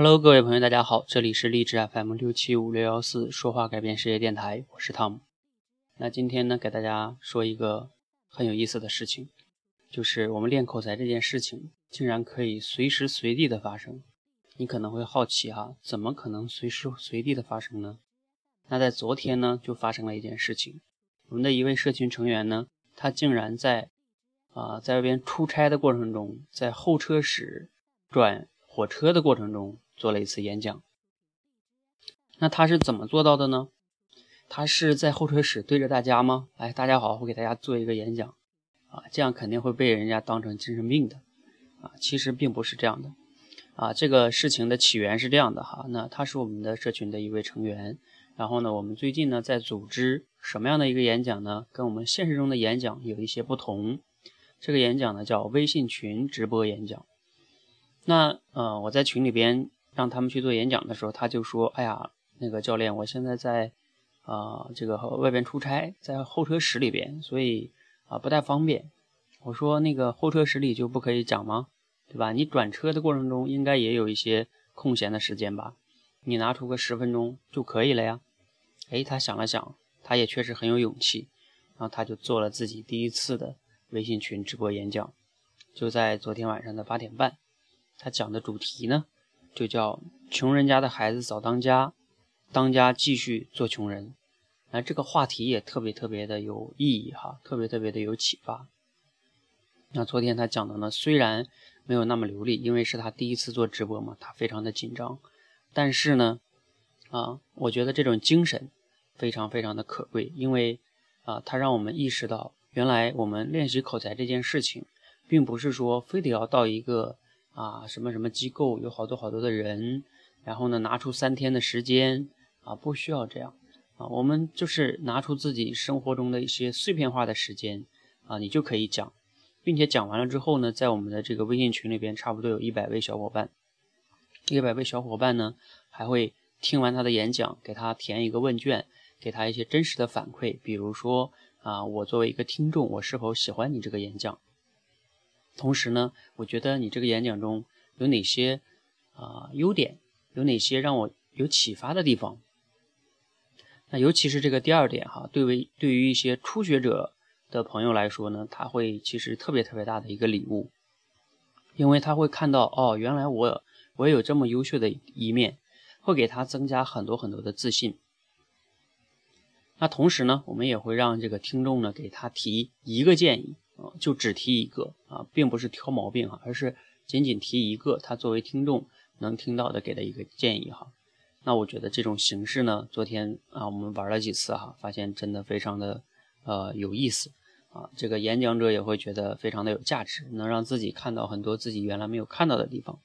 Hello，各位朋友，大家好，这里是励志 FM 六七五六幺四说话改变世界电台，我是汤姆。那今天呢，给大家说一个很有意思的事情，就是我们练口才这件事情，竟然可以随时随地的发生。你可能会好奇哈，怎么可能随时随地的发生呢？那在昨天呢，就发生了一件事情，我们的一位社群成员呢，他竟然在啊在外边出差的过程中，在候车室转。火车的过程中做了一次演讲，那他是怎么做到的呢？他是在候车室对着大家吗？哎，大家好，我给大家做一个演讲啊，这样肯定会被人家当成精神病的啊。其实并不是这样的啊，这个事情的起源是这样的哈。那他是我们的社群的一位成员，然后呢，我们最近呢在组织什么样的一个演讲呢？跟我们现实中的演讲有一些不同。这个演讲呢叫微信群直播演讲。那呃，我在群里边让他们去做演讲的时候，他就说：“哎呀，那个教练，我现在在啊这个外边出差，在候车室里边，所以啊不太方便。”我说：“那个候车室里就不可以讲吗？对吧？你转车的过程中应该也有一些空闲的时间吧？你拿出个十分钟就可以了呀。”哎，他想了想，他也确实很有勇气，然后他就做了自己第一次的微信群直播演讲，就在昨天晚上的八点半。他讲的主题呢，就叫“穷人家的孩子早当家，当家继续做穷人”。那这个话题也特别特别的有意义哈，特别特别的有启发。那昨天他讲的呢，虽然没有那么流利，因为是他第一次做直播嘛，他非常的紧张。但是呢，啊，我觉得这种精神非常非常的可贵，因为啊，他让我们意识到，原来我们练习口才这件事情，并不是说非得要到一个。啊，什么什么机构有好多好多的人，然后呢，拿出三天的时间啊，不需要这样啊，我们就是拿出自己生活中的一些碎片化的时间啊，你就可以讲，并且讲完了之后呢，在我们的这个微信群里边，差不多有一百位小伙伴，一百位小伙伴呢，还会听完他的演讲，给他填一个问卷，给他一些真实的反馈，比如说啊，我作为一个听众，我是否喜欢你这个演讲？同时呢，我觉得你这个演讲中有哪些啊优点，有哪些让我有启发的地方？那尤其是这个第二点哈，对为对于一些初学者的朋友来说呢，他会其实特别特别大的一个礼物，因为他会看到哦，原来我我也有这么优秀的一面，会给他增加很多很多的自信。那同时呢，我们也会让这个听众呢给他提一个建议。啊，就只提一个啊，并不是挑毛病哈，而是仅仅提一个他作为听众能听到的给的一个建议哈。那我觉得这种形式呢，昨天啊我们玩了几次哈，发现真的非常的呃有意思啊，这个演讲者也会觉得非常的有价值，能让自己看到很多自己原来没有看到的地方。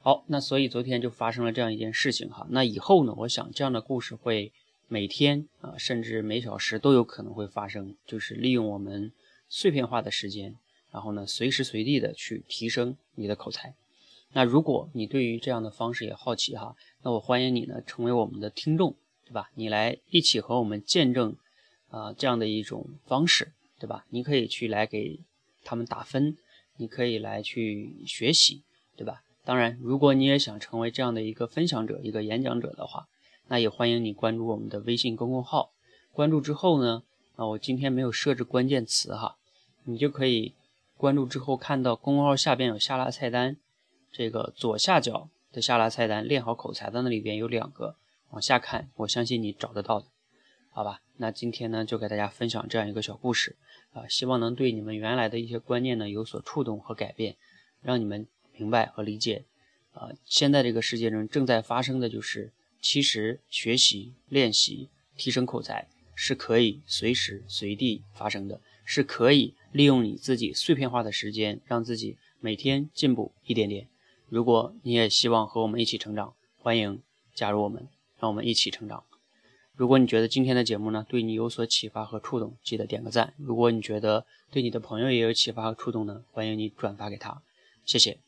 好，那所以昨天就发生了这样一件事情哈。那以后呢，我想这样的故事会每天啊，甚至每小时都有可能会发生，就是利用我们。碎片化的时间，然后呢，随时随地的去提升你的口才。那如果你对于这样的方式也好奇哈，那我欢迎你呢成为我们的听众，对吧？你来一起和我们见证啊这样的一种方式，对吧？你可以去来给他们打分，你可以来去学习，对吧？当然，如果你也想成为这样的一个分享者、一个演讲者的话，那也欢迎你关注我们的微信公众号。关注之后呢，啊，我今天没有设置关键词哈。你就可以关注之后看到公众号下边有下拉菜单，这个左下角的下拉菜单练好口才的那里边有两个，往下看，我相信你找得到的，好吧？那今天呢就给大家分享这样一个小故事啊，希望能对你们原来的一些观念呢有所触动和改变，让你们明白和理解啊，现在这个世界中正在发生的就是，其实学习、练习、提升口才是可以随时随地发生的，是可以。利用你自己碎片化的时间，让自己每天进步一点点。如果你也希望和我们一起成长，欢迎加入我们，让我们一起成长。如果你觉得今天的节目呢对你有所启发和触动，记得点个赞。如果你觉得对你的朋友也有启发和触动呢，欢迎你转发给他。谢谢。